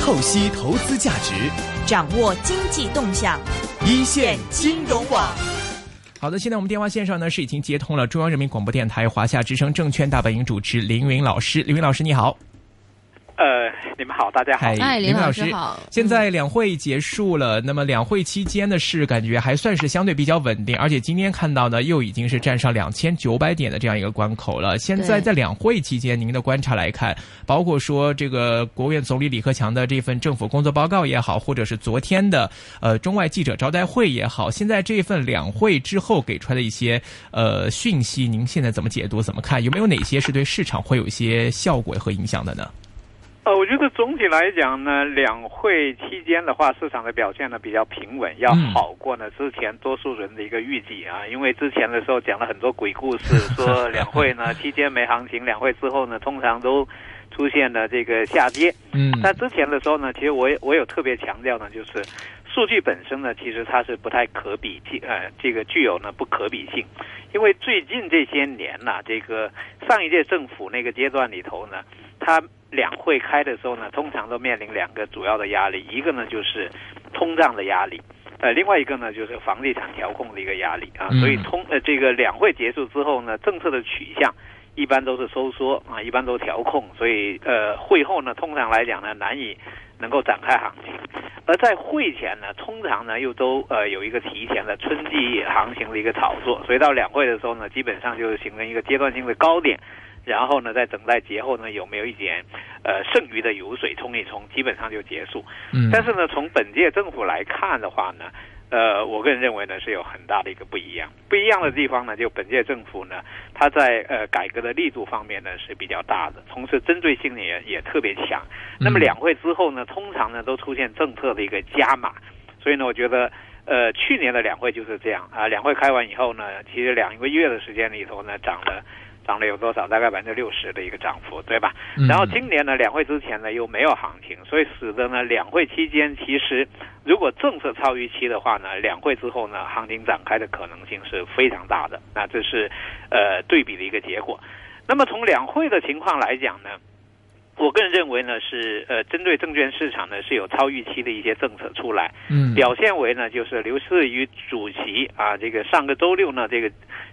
透析投资价值，掌握经济动向，一线金融网。好的，现在我们电话线上呢是已经接通了中央人民广播电台华夏之声证券大本营主持林云老师，林云老师你好。呃，你们好，大家好。哎，林老师好。现在两会结束了，那么两会期间的市感觉还算是相对比较稳定，而且今天看到呢，又已经是站上两千九百点的这样一个关口了。现在在两会期间，您的观察来看，包括说这个国务院总理李克强的这份政府工作报告也好，或者是昨天的呃中外记者招待会也好，现在这份两会之后给出来的一些呃讯息，您现在怎么解读？怎么看？有没有哪些是对市场会有一些效果和影响的呢？呃，我觉得总体来讲呢，两会期间的话，市场的表现呢比较平稳，要好过呢之前多数人的一个预计啊。因为之前的时候讲了很多鬼故事，说两会呢期间没行情，两会之后呢通常都出现了这个下跌。嗯，但之前的时候呢，其实我我有特别强调呢，就是数据本身呢，其实它是不太可比，呃，这个具有呢不可比性。因为最近这些年呐，这个上一届政府那个阶段里头呢，它两会开的时候呢，通常都面临两个主要的压力，一个呢就是通胀的压力，呃，另外一个呢就是房地产调控的一个压力啊。所以通呃这个两会结束之后呢，政策的取向一般都是收缩啊，一般都调控，所以呃会后呢，通常来讲呢难以能够展开行情，而在会前呢，通常呢又都呃有一个提前的春季行情的一个炒作，所以到两会的时候呢，基本上就形成一个阶段性的高点。然后呢，在等待节后呢，有没有一点呃剩余的油水冲一冲，基本上就结束。嗯，但是呢，从本届政府来看的话呢，呃，我个人认为呢是有很大的一个不一样。不一样的地方呢，就本届政府呢，它在呃改革的力度方面呢是比较大的，同时针对性也也特别强。那么两会之后呢，通常呢都出现政策的一个加码，所以呢，我觉得呃去年的两会就是这样啊，两会开完以后呢，其实两个月的时间里头呢涨了。涨了有多少？大概百分之六十的一个涨幅，对吧？然后今年呢，两会之前呢又没有行情，所以使得呢两会期间，其实如果政策超预期的话呢，两会之后呢行情展开的可能性是非常大的。那这是呃对比的一个结果。那么从两会的情况来讲呢，我个人认为呢是呃针对证券市场呢是有超预期的一些政策出来，嗯，表现为呢就是刘士余主席啊这个上个周六呢这个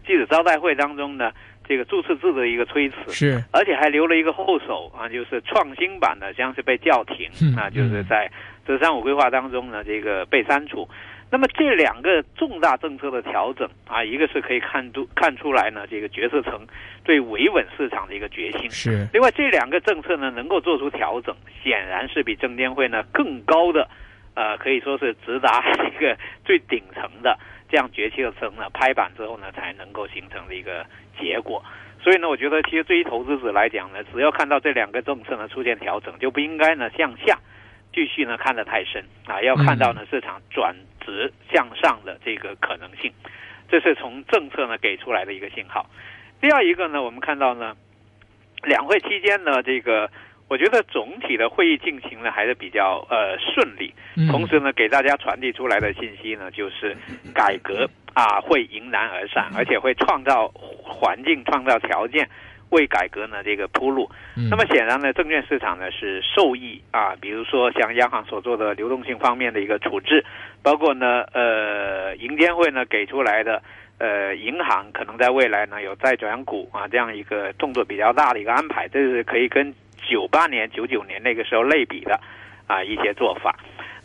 记者招待会当中呢。这个注册制的一个推迟是，而且还留了一个后手啊，就是创新版的，将是被叫停，啊，就是在“十三五”规划当中呢，这个被删除。那么这两个重大政策的调整啊，一个是可以看出看出来呢，这个决策层对维稳市场的一个决心是。另外这两个政策呢，能够做出调整，显然是比证监会呢更高的，呃，可以说是直达这个最顶层的。这样决策层呢拍板之后呢，才能够形成的一个结果。所以呢，我觉得其实对于投资者来讲呢，只要看到这两个政策呢出现调整，就不应该呢向下继续呢看得太深啊，要看到呢市场转直向上的这个可能性。这是从政策呢给出来的一个信号。第二一个呢，我们看到呢，两会期间呢这个。我觉得总体的会议进行呢还是比较呃顺利，同时呢给大家传递出来的信息呢就是改革啊会迎难而上，而且会创造环境、创造条件为改革呢这个铺路。那么显然呢，证券市场呢是受益啊，比如说像央行所做的流动性方面的一个处置，包括呢呃银监会呢给出来的呃银行可能在未来呢有债转股啊这样一个动作比较大的一个安排，这是可以跟。九八年、九九年那个时候类比的啊一些做法，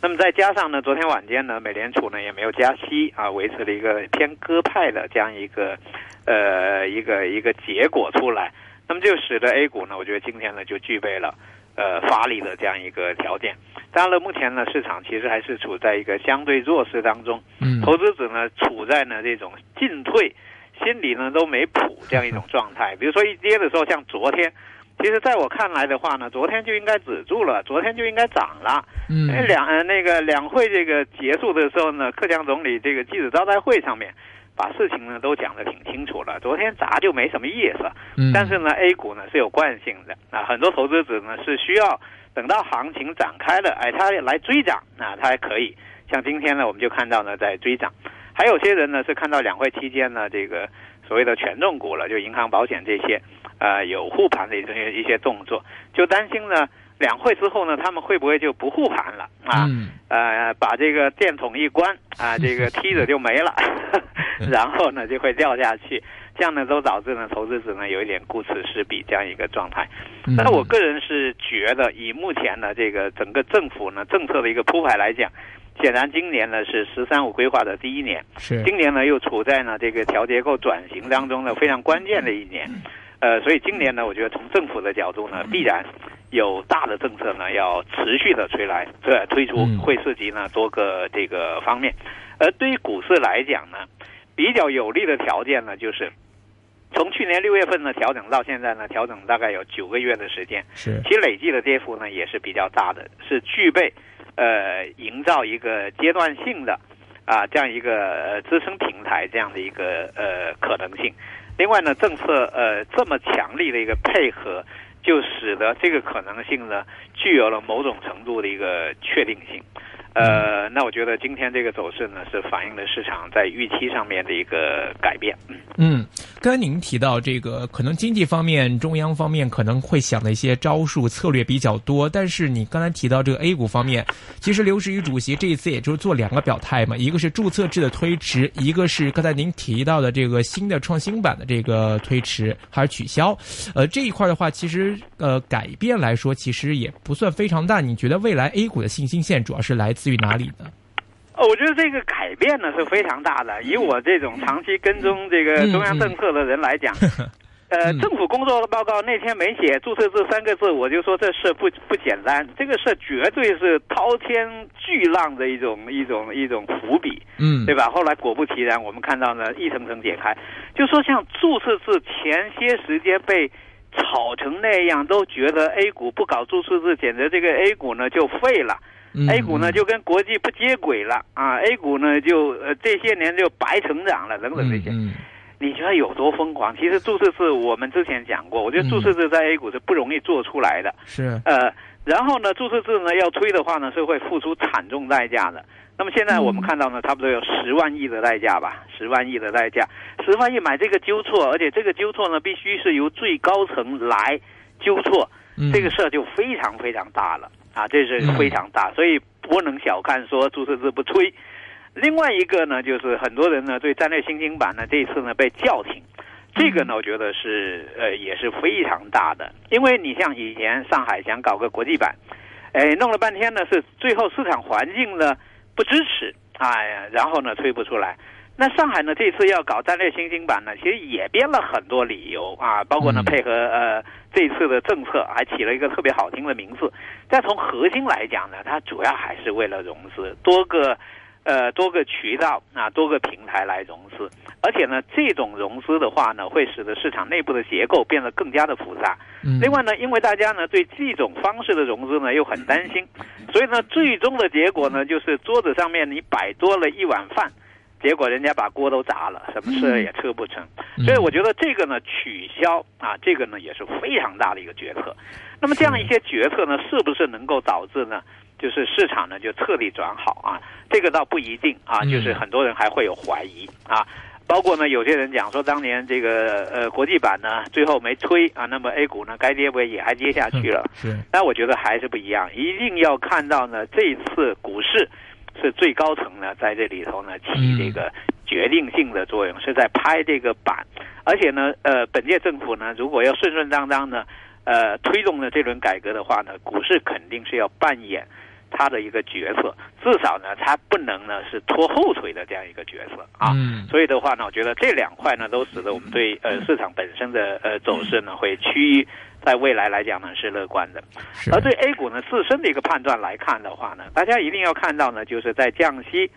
那么再加上呢，昨天晚间呢，美联储呢也没有加息啊，维持了一个偏鸽派的这样一个呃一个一个结果出来，那么就使得 A 股呢，我觉得今天呢就具备了呃发力的这样一个条件。当然了，目前呢市场其实还是处在一个相对弱势当中，嗯，投资者呢处在呢这种进退心理呢都没谱这样一种状态。比如说一跌的时候，像昨天。其实，在我看来的话呢，昨天就应该止住了，昨天就应该涨了。嗯，两呃那个两会这个结束的时候呢，克强总理这个记者招待会上面，把事情呢都讲得挺清楚了。昨天砸就没什么意思。嗯，但是呢，A 股呢是有惯性的啊，很多投资者呢是需要等到行情展开了，哎，他来追涨啊，他还可以。像今天呢，我们就看到呢在追涨，还有些人呢是看到两会期间呢这个所谓的权重股了，就银行、保险这些。呃，有护盘的一些一些动作，就担心呢，两会之后呢，他们会不会就不护盘了啊？嗯呃，把这个电筒一关啊，这个梯子就没了，然后呢就会掉下去，这样呢都导致呢投资者呢有一点顾此失彼这样一个状态。嗯但我个人是觉得，以目前的这个整个政府呢政策的一个铺排来讲，显然今年呢是“十三五”规划的第一年，是。今年呢又处在呢这个调结构转型当中呢非常关键的一年，呃，所以今年呢，我觉得从政府的角度呢，必然有大的政策呢要持续的推来，这推出嗯。会涉及呢多个这个方面，而对于股市来讲呢，比较有利的条件呢就是。从去年六月份呢调整到现在呢，调整大概有九个月的时间，是。其实累计的跌幅呢也是比较大的，是具备呃营造一个阶段性的啊这样一个呃支撑平台这样的一个呃可能性。另外呢，政策呃这么强力的一个配合，就使得这个可能性呢具有了某种程度的一个确定性。呃，那我觉得今天这个走势呢，是反映了市场在预期上面的一个改变。嗯嗯，刚才您提到这个，可能经济方面，中央方面可能会想的一些招数策略比较多，但是你刚才提到这个 A 股方面，其实刘士余主席这一次也就是做两个表态嘛，一个是注册制的推迟，一个是刚才您提到的这个新的创新版的这个推迟还是取消。呃，这一块的话，其实呃改变来说，其实也不算非常大。你觉得未来 A 股的信心线主要是来自于哪里呢？哦，我觉得这个改变呢是非常大的。以我这种长期跟踪这个中央政策的人来讲，呃，嗯政府工作的报告那天没写注册制三个字，我就说这事不不简单，这个事绝对是滔天巨浪的一种一种一种伏笔，嗯，对吧？后来果不其然，我们看到呢一层层解开，就说像注册制前些时间被。炒成那样，都觉得 A 股不搞注册制，简直这个 A 股呢就废了。嗯 A 股呢就跟国际不接轨了啊，A 股呢就呃这些年就白成长了等等这些，嗯。你觉得有多疯狂？其实注册制我们之前讲过，我觉得注册制在 A 股是不容易做出来的，是。呃，然后呢注册制呢要推的话呢是会付出惨重代价的。那么现在我们看到呢，差不多有十万亿的代价吧，十万亿的代价，十万亿买这个纠错，而且这个纠错呢必须是由最高层来纠错，嗯。这个事儿就非常非常大了啊，这是非常大，所以不能小看说注册制不吹。另外一个呢，就是很多人呢对战略新兴板呢这一次呢被叫停，这个呢我觉得是呃也是非常大的，因为你像以前上海想搞个国际版，哎弄了半天呢是最后市场环境呢不支持，哎呀，然后呢推不出来。那上海呢这次要搞战略新兴板呢，其实也编了很多理由啊，包括呢嗯配合呃这次的政策，还起了一个特别好听的名字。但从核心来讲呢，它主要还是为了融资，多个呃多个渠道啊，多个平台来融资。而且呢，这种融资的话呢，会使得市场内部的结构变得更加的复杂。嗯另外呢，因为大家呢对这种方式的融资呢又很担心，所以呢，最终的结果呢就是桌子上面你摆多了一碗饭，结果人家把锅都砸了，什么事也撤不成。嗯所以我觉得这个呢取消啊，这个呢也是非常大的一个决策。那么这样一些决策呢，是不是能够导致呢？就是市场呢就彻底转好啊？这个倒不一定啊，嗯就是很多人还会有怀疑啊。包括呢，有些人讲说，当年这个呃国际版呢最后没推啊，那么 A 股呢该跌不也还跌下去了？是但我觉得还是不一样，一定要看到呢，这一次股市是最高层呢在这里头呢起这个决定性的作用，是在拍这个板，而且呢，呃，本届政府呢如果要顺顺当当呢，呃，推动了这轮改革的话呢，股市肯定是要扮演。它的一个角色，至少呢，他不能呢是拖后腿的这样一个角色啊。嗯所以的话呢，我觉得这两块呢，都使得我们对呃市场本身的呃走势呢，会趋于在未来来讲呢是乐观的。而对 A 股呢自身的一个判断来看的话呢，大家一定要看到呢，就是在降息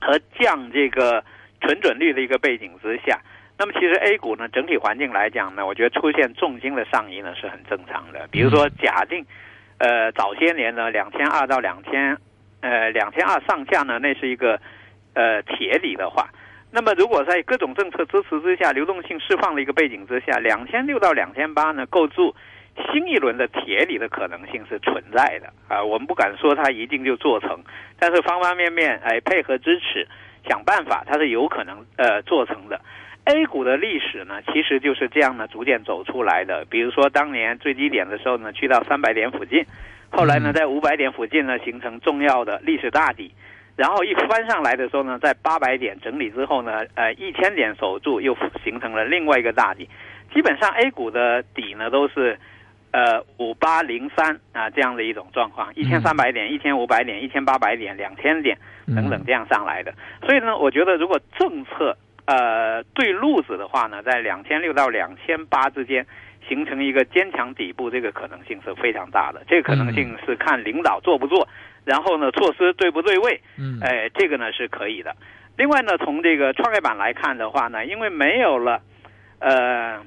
和降这个存准率的一个背景之下，那么其实 A 股呢整体环境来讲呢，我觉得出现重心的上移呢是很正常的。比如说假定，呃早些年呢两千二到两千，呃两千二上下呢，那是一个呃铁底的话。那么，如果在各种政策支持之下，流动性释放的一个背景之下，两千六到两千八呢，构筑新一轮的铁底的可能性是存在的啊、我们不敢说它一定就做成，但是方方面面哎配合支持，想办法，它是有可能呃做成的。A 股的历史呢，其实就是这样呢，逐渐走出来的。比如说当年最低点的时候呢，去到三百点附近，后来呢，在五百点附近呢，形成重要的历史大底。然后一翻上来的时候呢，在八百点整理之后呢，呃，一千点守住，又形成了另外一个大底。基本上 A 股的底呢都是，呃，五八零三啊这样的一种状况，一千三百点、一千五百点、一千八百点、两千点等等这样上来的。所以呢，我觉得如果政策呃对路子的话呢，在两千六到两千八之间形成一个坚强底部，这个可能性是非常大的。这个可能性是看领导做不做。然后呢，措施对不对位？嗯，哎，这个呢是可以的。另外呢，从这个创业板来看的话呢，因为没有了，呃，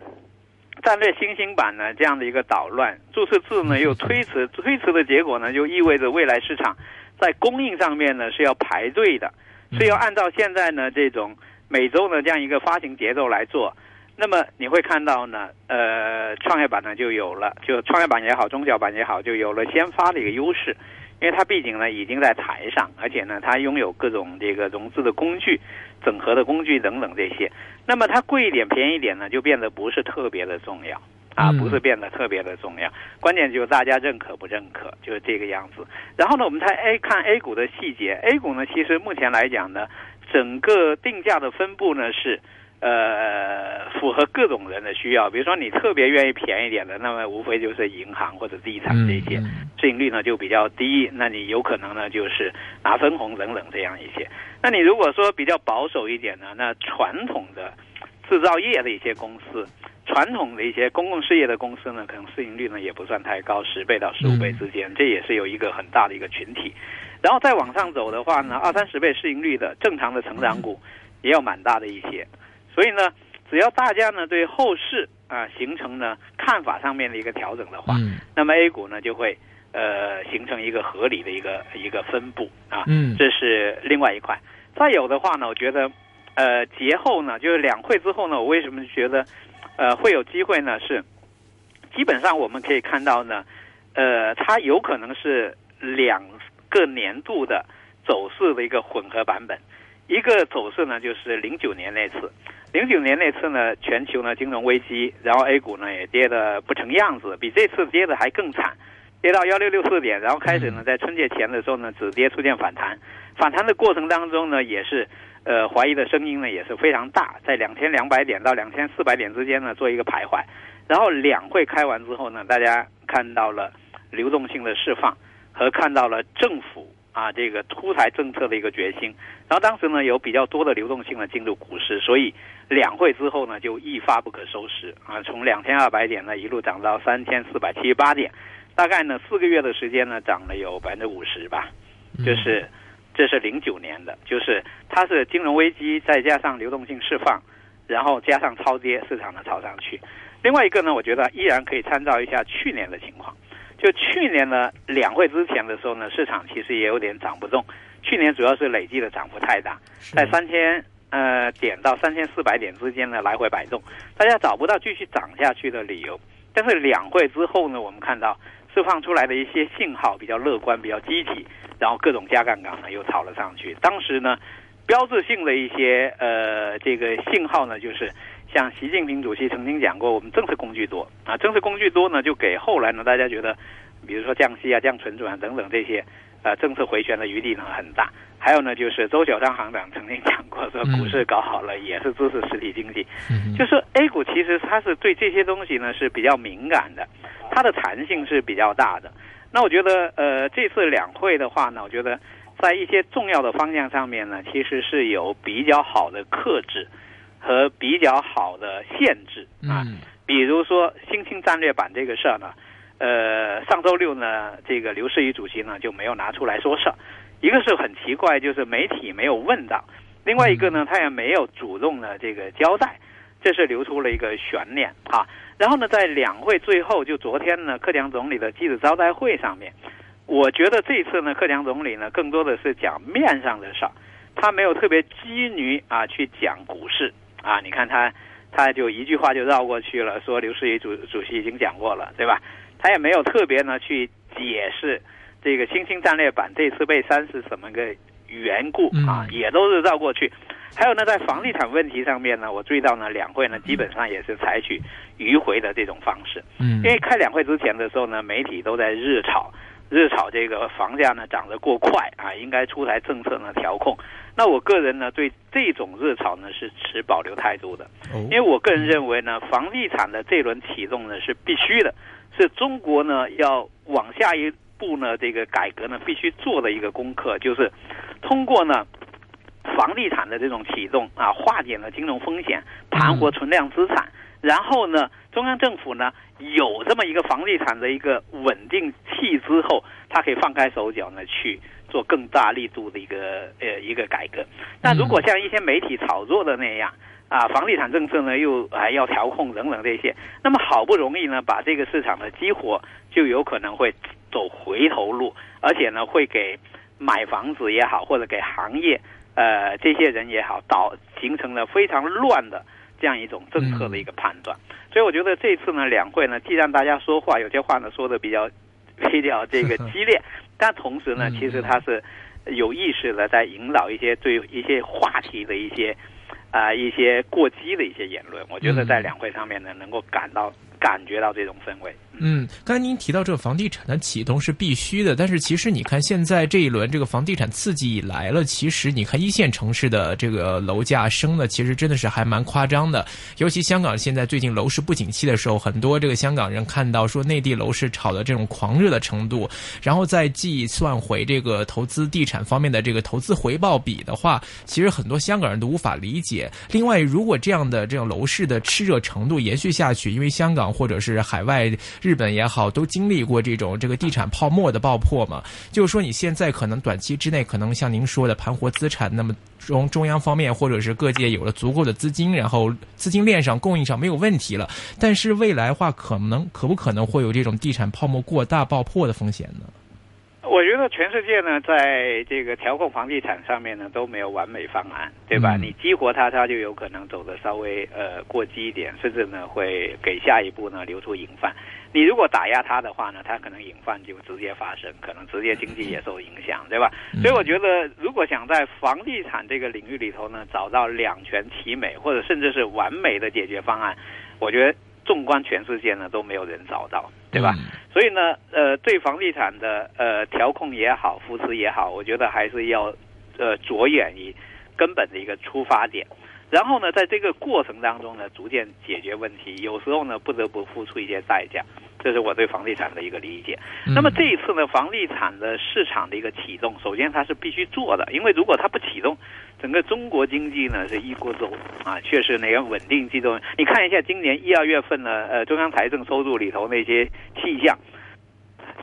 战略新兴板呢这样的一个捣乱，注册制呢又推迟，推迟的结果呢就意味着未来市场在供应上面呢是要排队的，是要按照现在呢这种每周呢这样一个发行节奏来做。那么你会看到呢，呃，创业板呢就有了，就创业板也好，中小板也好，就有了先发的一个优势。因为它毕竟呢已经在台上，而且呢它拥有各种这个融资的工具、整合的工具等等这些，那么它贵一点、便宜一点呢，就变得不是特别的重要啊，不是变得特别的重要。关键就是大家认可不认可，就是这个样子。然后呢，我们再 A 看 A 股的细节，A 股呢其实目前来讲呢，整个定价的分布呢是。呃，符合各种人的需要，比如说你特别愿意便宜点的，那么无非就是银行或者地产这些，市盈率呢就比较低，那你有可能呢就是拿分红等等这样一些。那你如果说比较保守一点呢，那传统的制造业的一些公司，传统的一些公共事业的公司呢，可能市盈率呢也不算太高，十倍到十五倍之间，这也是有一个很大的一个群体。然后再往上走的话呢，二三十倍市盈率的正常的成长股也有蛮大的一些。所以呢，只要大家呢对后市啊形成呢看法上面的一个调整的话，那么 A 股呢就会呃形成一个合理的一个一个分布啊，嗯这是另外一块。再有的话呢，我觉得呃节后呢就是两会之后呢，我为什么觉得呃会有机会呢？是基本上我们可以看到呢，呃它有可能是两个年度的走势的一个混合版本，一个走势呢就是零九年那次。零九年那次呢，全球呢金融危机，然后 A 股呢也跌得不成样子，比这次跌的还更惨，跌到幺六六四点，然后开始呢在春节前的时候呢止跌出现反弹，反弹的过程当中呢也是，呃怀疑的声音呢也是非常大，在两千两百点到两千四百点之间呢做一个徘徊，然后两会开完之后呢，大家看到了流动性的释放和看到了政府。啊，这个出台政策的一个决心，然后当时呢有比较多的流动性呢进入股市，所以两会之后呢就一发不可收拾啊，从两千二百点呢一路涨到三千四百七十八点，大概呢四个月的时间呢涨了有百分之五十吧，就是这是零九年的，就是它是金融危机再加上流动性释放，然后加上超跌，市场呢炒上去。另外一个呢，我觉得依然可以参照一下去年的情况。就去年呢，两会之前的时候呢，市场其实也有点涨不动。去年主要是累计的涨幅太大，在三千呃点到三千四百点之间呢来回摆动，大家找不到继续涨下去的理由。但是两会之后呢，我们看到释放出来的一些信号比较乐观、比较积极，然后各种加杠杆呢又炒了上去。当时呢，标志性的一些呃这个信号呢就是。像习近平主席曾经讲过，我们政策工具多啊，政策工具多呢，就给后来呢，大家觉得，比如说降息啊、降存准啊等等这些，呃，政策回旋的余地呢很大。还有呢，就是周小川行长曾经讲过，说股市搞好了也是支持实体经济。就是 A 股其实它是对这些东西呢是比较敏感的，它的弹性是比较大的。那我觉得，呃，这次两会的话呢，我觉得在一些重要的方向上面呢，其实是有比较好的克制。和比较好的限制啊，比如说新兴战略版这个事儿呢，呃，上周六呢，这个刘士余主席呢就没有拿出来说事儿，一个是很奇怪，就是媒体没有问到，另外一个呢，他也没有主动的这个交代，这是留出了一个悬念啊。然后呢，在两会最后，就昨天呢，克强总理的记者招待会上面，我觉得这次呢，克强总理呢更多的是讲面上的事儿，他没有特别拘泥啊去讲股市。啊，你看他，他就一句话就绕过去了，说刘士余主主席已经讲过了，对吧？他也没有特别呢去解释这个新兴战略版这次被删是什么个缘故啊，也都是绕过去。还有呢，在房地产问题上面呢，我注意到呢，两会呢基本上也是采取迂回的这种方式。嗯，因为开两会之前的时候呢，媒体都在热炒，热炒这个房价呢涨得过快啊，应该出台政策呢调控。那我个人呢对这种热炒呢是持保留态度的，因为我个人认为呢，房地产的这轮启动呢是必须的，是中国呢要往下一步呢这个改革呢必须做的一个功课，就是通过呢。房地产的这种启动啊，化解了金融风险，盘活存量资产。然后呢，中央政府呢有这么一个房地产的一个稳定器之后，它可以放开手脚呢去做更大力度的一个呃一个改革。那如果像一些媒体炒作的那样啊，房地产政策呢又还要调控等等这些，那么好不容易呢把这个市场的激活，就有可能会走回头路，而且呢会给买房子也好，或者给行业。呃，这些人也好，导形成了非常乱的这样一种政策的一个判断，所以我觉得这次呢，两会呢，既然大家说话有些话呢说的比较比较这个激烈，但同时呢，其实他是有意识的在引导一些对一些话题的一些啊一些过激的一些言论，我觉得在两会上面呢，能够感到。感觉到这种氛围。嗯，刚才您提到这个房地产的启动是必须的，但是其实你看现在这一轮这个房地产刺激以来了，其实你看一线城市的这个楼价升的，其实真的是还蛮夸张的。尤其香港现在最近楼市不景气的时候，很多这个香港人看到说内地楼市炒的这种狂热的程度，然后再计算回这个投资地产方面的这个投资回报比的话，其实很多香港人都无法理解。另外，如果这样的这种楼市的炽热程度延续下去，因为香港或者是海外日本也好，都经历过这种这个地产泡沫的爆破嘛？就是说，你现在可能短期之内可能像您说的盘活资产，那么中中央方面或者是各界有了足够的资金，然后资金链上供应上没有问题了。但是未来话，可能可不可能会有这种地产泡沫过大爆破的风险呢？我觉得全世界呢，在这个调控房地产上面呢，都没有完美方案，对吧？你激活它，它就有可能走的稍微呃过激一点，甚至呢会给下一步呢留出隐患。你如果打压它的话呢，它可能隐患就直接发生，可能直接经济也受影响，对吧？所以我觉得，如果想在房地产这个领域里头呢，找到两全其美，或者甚至是完美的解决方案，我觉得。纵观全世界呢，都没有人找到，对吧？所以呢，呃，对房地产的呃调控也好，扶持也好，我觉得还是要呃着眼于根本的一个出发点。然后呢，在这个过程当中呢，逐渐解决问题。有时候呢，不得不付出一些代价。这是我对房地产的一个理解。那么这一次呢，房地产的市场的一个启动，首先它是必须做的，因为如果它不启动，整个中国经济呢是一锅粥啊，确实那个稳定机动。你看一下今年一二月份呢，呃，中央财政收入里头那些气象。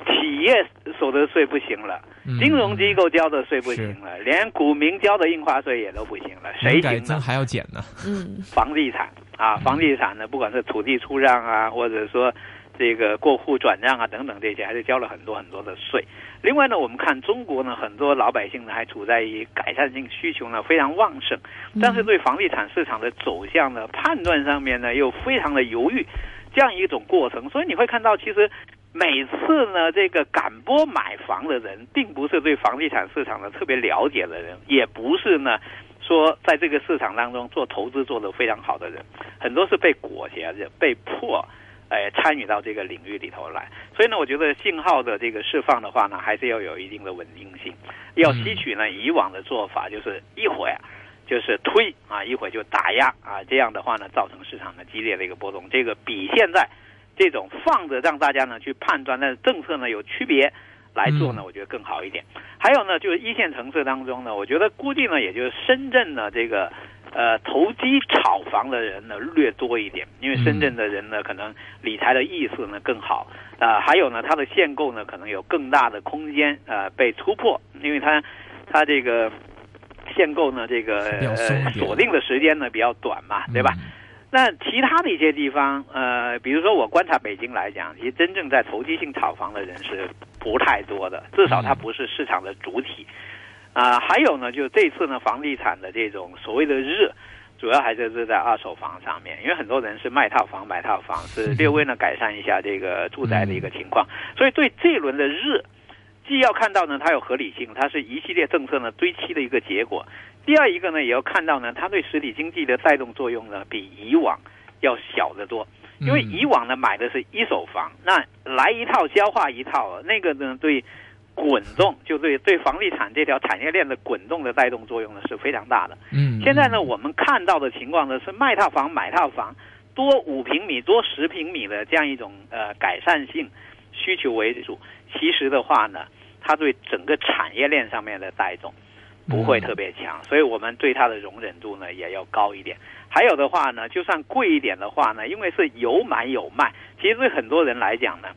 企业所得税不行了，金融机构交的税不行了，连股民交的印花税也都不行了，谁行呢？还要减呢？嗯，房地产啊，房地产呢，不管是土地出让啊，或者说这个过户转让啊等等这些，还是交了很多很多的税。另外呢，我们看中国呢，很多老百姓呢还处在于改善性需求呢非常旺盛，但是对房地产市场的走向呢判断上面呢又非常的犹豫，这样一种过程。所以你会看到其实。每次呢，这个赶波买房的人，并不是对房地产市场呢特别了解的人，也不是呢，说在这个市场当中做投资做得非常好的人，很多是被裹挟着、被迫，哎，参与到这个领域里头来。所以呢，我觉得信号的这个释放的话呢，还是要有一定的稳定性，要吸取呢以往的做法，就是一会儿就是推啊，一会儿就打压啊，这样的话呢，造成市场的激烈的一个波动，这个比现在。这种放着让大家呢去判断，但是政策呢有区别来做呢，我觉得更好一点。还有呢，就是一线城市当中呢，我觉得估计呢，也就是深圳呢这个呃投机炒房的人呢略多一点，因为深圳的人呢可能理财的意识呢更好啊，还有呢，它的限购呢可能有更大的空间呃被突破，因为它它这个限购呢这个呃锁定的时间呢比较短嘛，对吧？那其他的一些地方，呃，比如说我观察北京来讲，其实真正在投机性炒房的人是不太多的，至少它不是市场的主体。啊，还有呢，就是这次呢，房地产的这种所谓的热，主要还是是在二手房上面，因为很多人是卖套房买套房，是略微呢改善一下这个住宅的一个情况，所以对这一轮的热。既要看到呢它有合理性，它是一系列政策呢堆砌的一个结果；第二一个呢也要看到呢它对实体经济的带动作用呢比以往要小得多。因为以往呢买的是一手房，那来一套消化一套，那个呢对滚动就对对房地产这条产业链的滚动的带动作用呢是非常大的。嗯，现在呢我们看到的情况呢是卖套房买套房，多五平米多十平米的这样一种呃改善性需求为主。其实的话呢，它对整个产业链上面的带动不会特别强，所以我们对它的容忍度呢也要高一点。还有的话呢，就算贵一点的话呢，因为是有买有卖，其实对很多人来讲呢，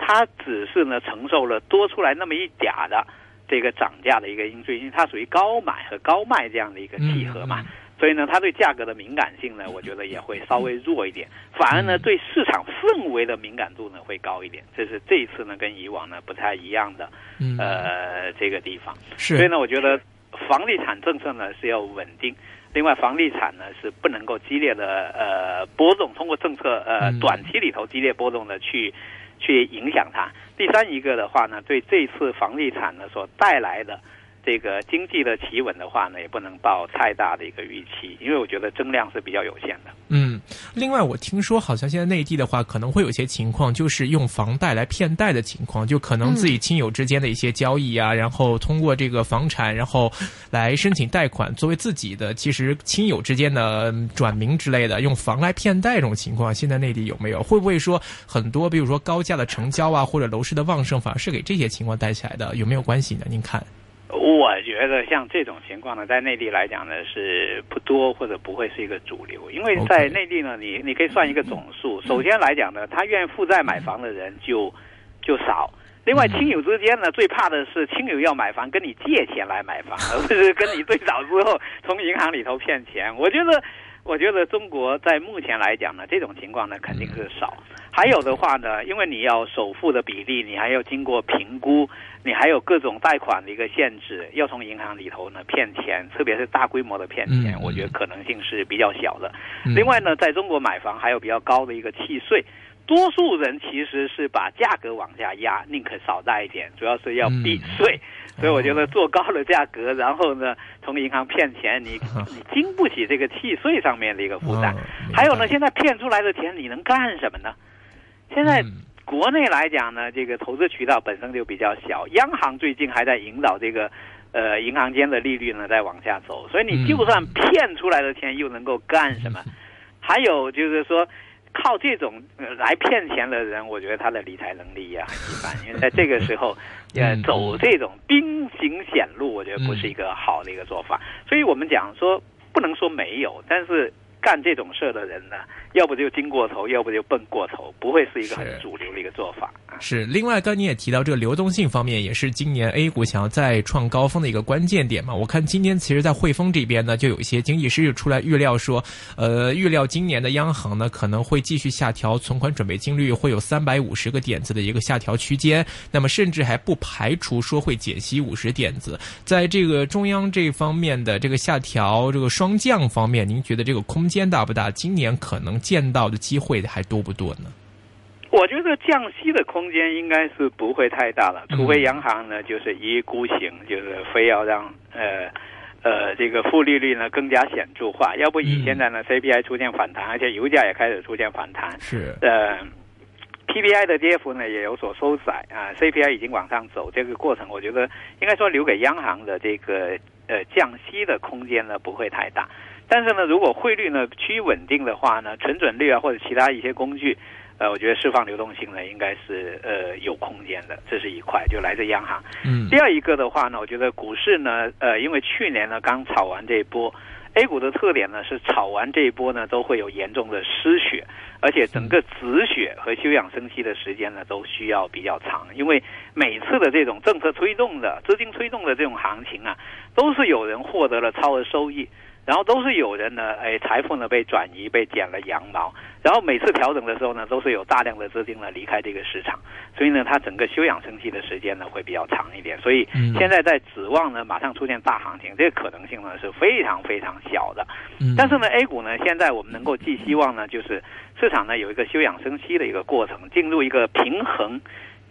它只是呢承受了多出来那么一点的这个涨价的一个因素，因为它属于高买和高卖这样的一个契合嘛，所以呢，它对价格的敏感性呢，我觉得也会稍微弱一点，反而呢，对市场氛围的敏感度呢会高一点，这是这一次呢跟以往呢不太一样的呃这个地方。是，所以呢，我觉得房地产政策呢是要稳定。另外，房地产呢是不能够激烈的呃波动，通过政策呃短期里头激烈波动的去去影响它。第三一个的话呢，对这次房地产呢所带来的。这个经济的企稳的话呢，也不能抱太大的一个预期，因为我觉得增量是比较有限的。嗯，另外我听说好像现在内地的话，可能会有些情况，就是用房贷来骗贷的情况，就可能自己亲友之间的一些交易啊，然后通过这个房产，然后来申请贷款，作为自己的，其实亲友之间的转名之类的，用房来骗贷这种情况，现在内地有没有？会不会说很多，比如说高价的成交啊，或者楼市的旺盛，反而是给这些情况带起来的？有没有关系呢？您看？我觉得像这种情况呢，在内地来讲呢是不多或者不会是一个主流，因为在内地呢，你你可以算一个总数。首先来讲呢，他愿意负债买房的人就就少。另外，亲友之间呢，最怕的是亲友要买房跟你借钱来买房，而不是跟你最早之后从银行里头骗钱。我觉得。我觉得中国在目前来讲呢，这种情况呢肯定是少。还有的话呢，因为你要首付的比例，你还要经过评估，你还有各种贷款的一个限制，要从银行里头呢骗钱，特别是大规模的骗钱，我觉得可能性是比较小的。另外呢，在中国买房还有比较高的一个契税。多数人其实是把价格往下压，宁可少贷一点，主要是要避税。所以我觉得做高了价格，然后呢，从银行骗钱，你 你经不起这个契税上面的一个负担。还有呢，现在骗出来的钱你能干什么呢？现在国内来讲呢，这个投资渠道本身就比较小，央行最近还在引导这个呃银行间的利率呢在往下走，所以你就算骗出来的钱又能够干什么？还有就是说。靠这种来骗钱的人，我觉得他的理财能力也很一般，因为在这个时候，呃，走这种兵行险路，我觉得不是一个好的一个做法。所以我们讲说，不能说没有，但是。干这种事的人呢，要不就精过头，要不就笨过头，不会是一个很主流的一个做法是，另外，刚你也提到这个流动性方面，也是今年 A 股想要再创高峰的一个关键点嘛。我看今天其实，在汇丰这边呢，就有一些经济师出来预料说，呃，预料今年的央行呢可能会继续下调存款准备金率，会有三百五十个点子的一个下调区间。那么，甚至还不排除说会减息五十点子。在这个中央这方面的这个下调这个双降方面，您觉得这个空？间大不大？今年可能见到的机会还多不多呢？我觉得降息的空间应该是不会太大了，除非央行呢就是一意孤行，就是非要让呃呃这个负利率呢更加显著化，要不以现在呢 CPI 出现反弹，而且油价也开始出现反弹，是呃 PPI 的跌幅呢也有所收窄啊，CPI 已经往上走，这个过程我觉得应该说留给央行的这个呃降息的空间呢不会太大。但是呢，如果汇率呢趋于稳定的话呢，存准率啊或者其他一些工具，呃，我觉得释放流动性呢应该是呃有空间的，这是一块，就来自央行。嗯。第二一个的话呢，我觉得股市呢，呃，因为去年呢刚炒完这一波，A 股的特点呢是炒完这一波呢都会有严重的失血，而且整个止血和休养生息的时间呢都需要比较长，因为每次的这种政策推动的资金推动的这种行情啊，都是有人获得了超额收益。然后都是有人呢，哎，财富呢被转移，被剪了羊毛。然后每次调整的时候呢，都是有大量的资金呢离开这个市场，所以呢，它整个休养生息的时间呢会比较长一点。所以现在在指望呢马上出现大行情，这个可能性呢是非常非常小的。但是呢，A 股呢现在我们能够寄希望呢，就是市场呢有一个休养生息的一个过程，进入一个平衡。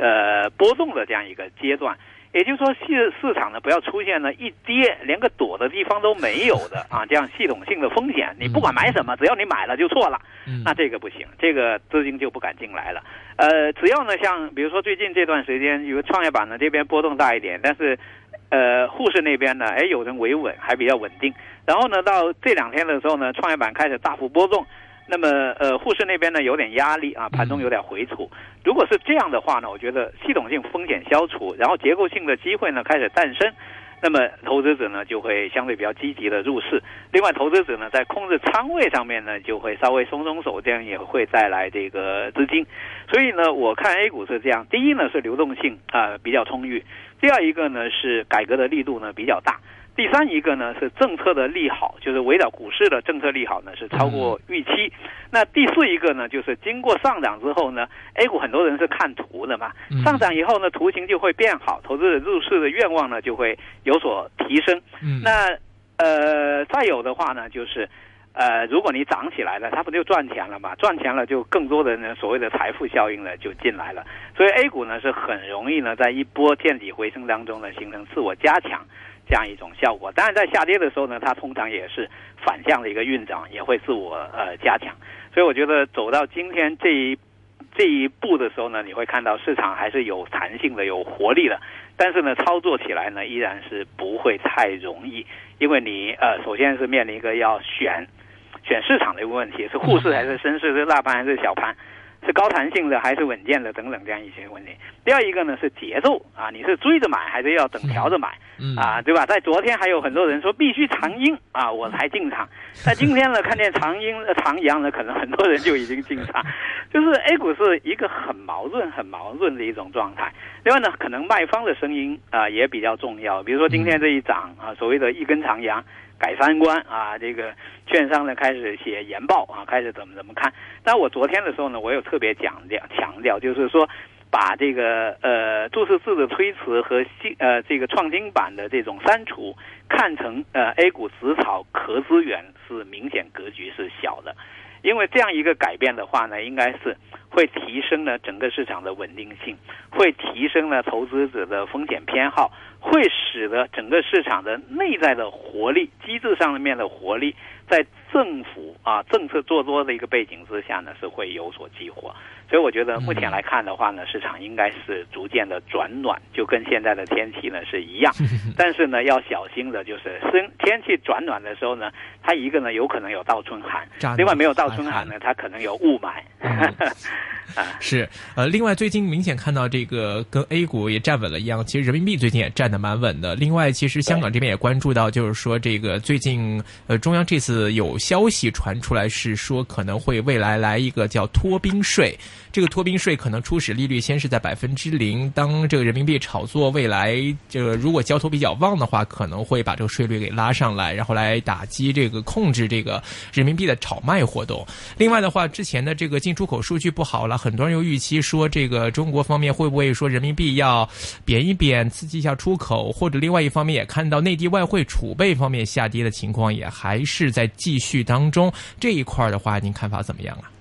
呃波动的这样一个阶段。也就是说，市市场呢不要出现呢一跌连个躲的地方都没有的 啊，这样系统性的风险，你不管买什么，只要你买了就错了，那这个不行，这个资金就不敢进来了。呃，只要呢像比如说最近这段时间，有创业板呢这边波动大一点，但是呃沪市那边呢，哎有人维稳还比较稳定，然后呢到这两天的时候呢，创业板开始大幅波动。那么，呃，沪市那边呢有点压力啊，盘中有点回吐。如果是这样的话呢，我觉得系统性风险消除，然后结构性的机会呢开始诞生，那么投资者呢就会相对比较积极的入市。另外，投资者呢在控制仓位上面呢就会稍微松松手，这样也会带来这个资金。所以呢，我看 A 股是这样：第一呢是流动性啊比较充裕；第二一个呢是改革的力度呢比较大。第三一个呢是政策的利好，就是围绕股市的政策利好呢是超过预期。那第四一个呢，就是经过上涨之后呢，A 股很多人是看图的嘛，上涨以后呢，图形就会变好，投资者入市的愿望呢就会有所提升。那呃，再有的话呢，就是呃，如果你涨起来了，它不就赚钱了嘛？赚钱了，就更多的呢所谓的财富效应呢就进来了。所以 A 股呢是很容易呢在一波见底回升当中呢形成自我加强。这样一种效果，当然在下跌的时候呢，它通常也是反向的一个运涨，也会自我呃加强。所以我觉得走到今天这一这一步的时候呢，你会看到市场还是有弹性的、有活力的。但是呢，操作起来呢，依然是不会太容易，因为你呃，首先是面临一个要选选市场的一个问题，是沪市还是深市，是大盘还是小盘。是高弹性的还是稳健的等等这样一些问题。第二一个呢是节奏啊，你是追着买还是要等调着买啊，对吧？在昨天还有很多人说必须长阴啊，我才进场。在今天呢，看见长阴长阳呢，可能很多人就已经进场。就是 A 股是一个很矛盾、很矛盾的一种状态。另外呢，可能卖方的声音啊也比较重要。比如说今天这一涨啊，所谓的一根长阳。改三观啊，这个券商呢开始写研报啊，开始怎么怎么看。但我昨天的时候呢，我有特别讲讲强调，就是说把这个呃注册制的推迟和新呃这个创新版的这种删除看成呃 A 股紫草壳资源是明显格局是小的，因为这样一个改变的话呢，应该是会提升了整个市场的稳定性，会提升了投资者的风险偏好。会使得整个市场的内在的活力、机制上面的活力，在政府啊政策做多的一个背景之下呢，是会有所激活。所以我觉得目前来看的话呢，市场应该是逐渐的转暖，就跟现在的天气呢是一样。但是呢，要小心的就是，天天气转暖的时候呢，它一个呢有可能有倒春寒，另外没有倒春寒呢，它可能有雾霾。是，呃，另外最近明显看到这个跟 A 股也站稳了一样，其实人民币最近也站得蛮稳的。另外，其实香港这边也关注到，就是说这个最近呃中央这次有消息传出来，是说可能会未来来一个叫脱冰税。这个脱冰税可能初始利率先是在百分之零，当这个人民币炒作未来这个如果交投比较旺的话，可能会把这个税率给拉上来，然后来打击这个控制这个人民币的炒卖活动。另外的话，之前的这个进出口数据不好了，很多人又预期说这个中国方面会不会说人民币要贬一贬，刺激一下出口，或者另外一方面也看到内地外汇储备方面下跌的情况也还是在继续当中。这一块的话，您看法怎么样啊？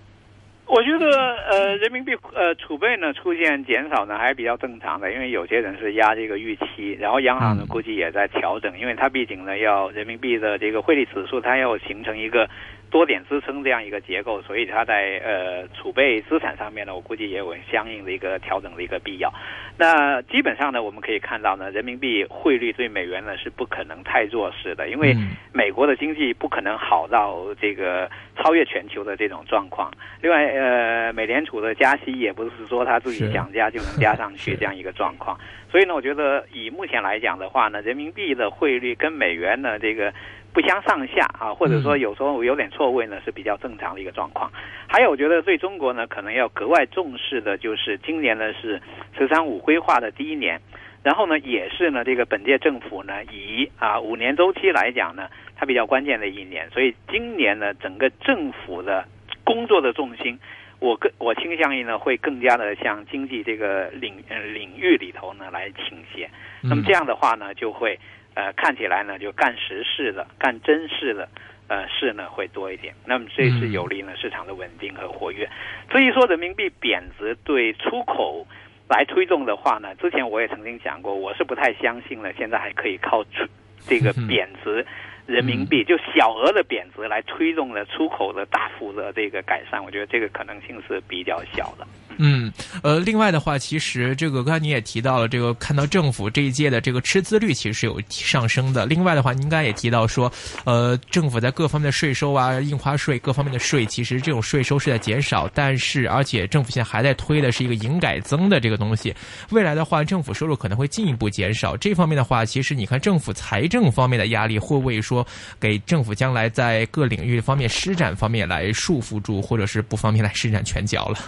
我觉得呃，人民币呃储备呢出现减少呢还是比较正常的，因为有些人是压这个预期，然后央行呢估计也在调整，因为它毕竟呢要人民币的这个汇率指数它要形成一个。多点支撑这样一个结构，所以它在呃储备资产上面呢，我估计也有相应的一个调整的一个必要。那基本上呢，我们可以看到呢，人民币汇率对美元呢是不可能太弱势的，因为美国的经济不可能好到这个超越全球的这种状况。另外，呃，美联储的加息也不是说他自己想加就能加上去 这样一个状况。所以呢，我觉得以目前来讲的话呢，人民币的汇率跟美元呢这个。不相上下啊，或者说有时候有点错位呢，是比较正常的一个状况。还有，我觉得对中国呢，可能要格外重视的就是今年呢是“十三五”规划的第一年，然后呢也是呢这个本届政府呢以啊五年周期来讲呢，它比较关键的一年。所以今年呢整个政府的工作的重心，我更我倾向于呢会更加的向经济这个领领域里头呢来倾斜。那么这样的话呢就会。呃，看起来呢，就干实事的、干真事的，呃，事呢会多一点。那么这是有利呢市场的稳定和活跃。至于说人民币贬值对出口来推动的话呢，之前我也曾经讲过，我是不太相信了，现在还可以靠出这个贬值。人民币就小额的贬值来推动了出口的大幅的这个改善，我觉得这个可能性是比较小的。嗯，呃，另外的话，其实这个刚才你也提到了，这个看到政府这一届的这个赤字率其实是有上升的。另外的话，您刚才也提到说，呃，政府在各方面的税收啊、印花税各方面的税，其实这种税收是在减少，但是而且政府现在还在推的是一个营改增的这个东西。未来的话，政府收入可能会进一步减少。这方面的话，其实你看政府财政方面的压力会不会说给政府将来在各领域方面施展方面来束缚住，或者是不方便来施展拳脚了？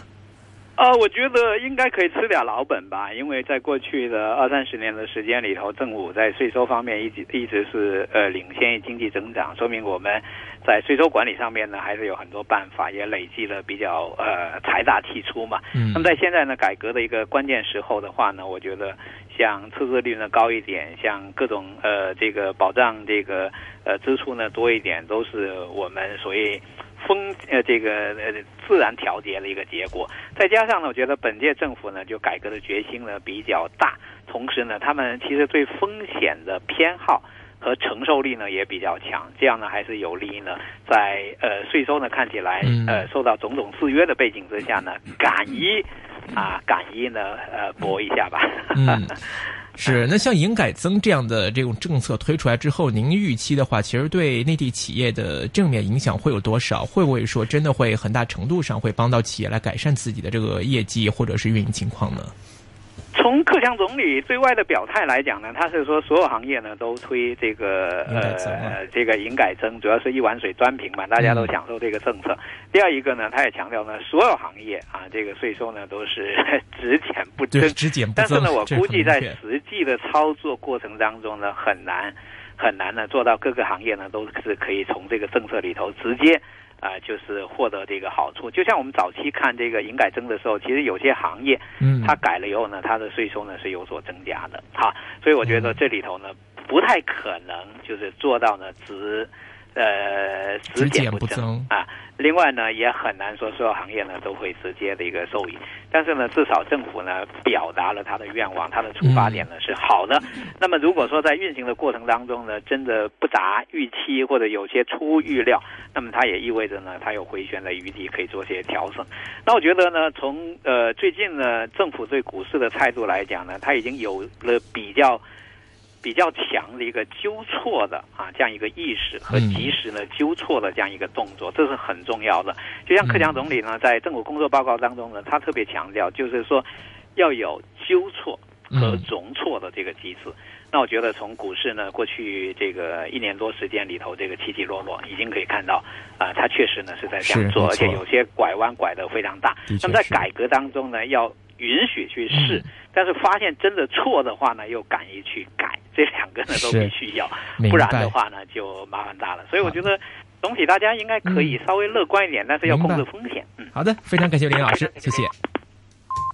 呃，我觉得应该可以吃点老本吧，因为在过去的二三十年的时间里头，政府在税收方面一直一直是呃领先于经济增长，说明我们在税收管理上面呢还是有很多办法，也累积了比较呃财大气粗嘛。嗯。那么在现在呢改革的一个关键时候的话呢，我觉得像赤字率呢高一点，像各种呃这个保障这个呃支出呢多一点，都是我们所谓。风呃，这个呃自然调节的一个结果，再加上呢，我觉得本届政府呢就改革的决心呢比较大，同时呢，他们其实对风险的偏好和承受力呢也比较强，这样呢还是有利于呢在呃税收呢看起来呃受到种种制约的背景之下呢，敢于啊敢于呢呃搏一下吧。嗯 是，那像营改增这样的这种政策推出来之后，您预期的话，其实对内地企业的正面影响会有多少？会不会说真的会很大程度上会帮到企业来改善自己的这个业绩或者是运营情况呢？从克强总理对外的表态来讲呢，他是说所有行业呢都推这个呃这个营改增，主要是一碗水端平嘛，大家都享受这个政策。第二一个呢，他也强调呢，所有行业啊这个税收呢都是 只减不增，只减不增。但是呢，我估计在实际的操作过程当中呢，很难很难呢做到各个行业呢都是可以从这个政策里头直接。啊，就是获得这个好处，就像我们早期看这个营改增的时候，其实有些行业，嗯，它改了以后呢，它的税收呢是有所增加的，哈，所以我觉得这里头呢不太可能就是做到呢只。呃，只减不增啊。另外呢，也很难说所有行业呢都会直接的一个受益。但是呢，至少政府呢表达了他的愿望，他的出发点呢是好的。那么如果说在运行的过程当中呢，真的不达预期或者有些出预料，那么它也意味着呢，它有回旋的余地，可以做些调整。那我觉得呢，从呃最近呢政府对股市的态度来讲呢，它已经有了比较。比较强的一个纠错的啊，这样一个意识和及时呢纠错的这样一个动作，这是很重要的。就像克强总理呢，在政府工作报告当中呢，他特别强调，就是说要有纠错和容错的这个机制。那我觉得从股市呢，过去这个一年多时间里头，这个起起落落，已经可以看到啊，他确实呢是在这样做，而且有些拐弯拐得非常大。那么在改革当中呢，要允许去试，但是发现真的错的话呢，又敢于去改。这两个呢都必须要，不然的话呢就麻烦大了。所以我觉得总体大家应该可以稍微乐观一点，但是要控制风险。嗯，好的，非常感谢林老师，谢谢。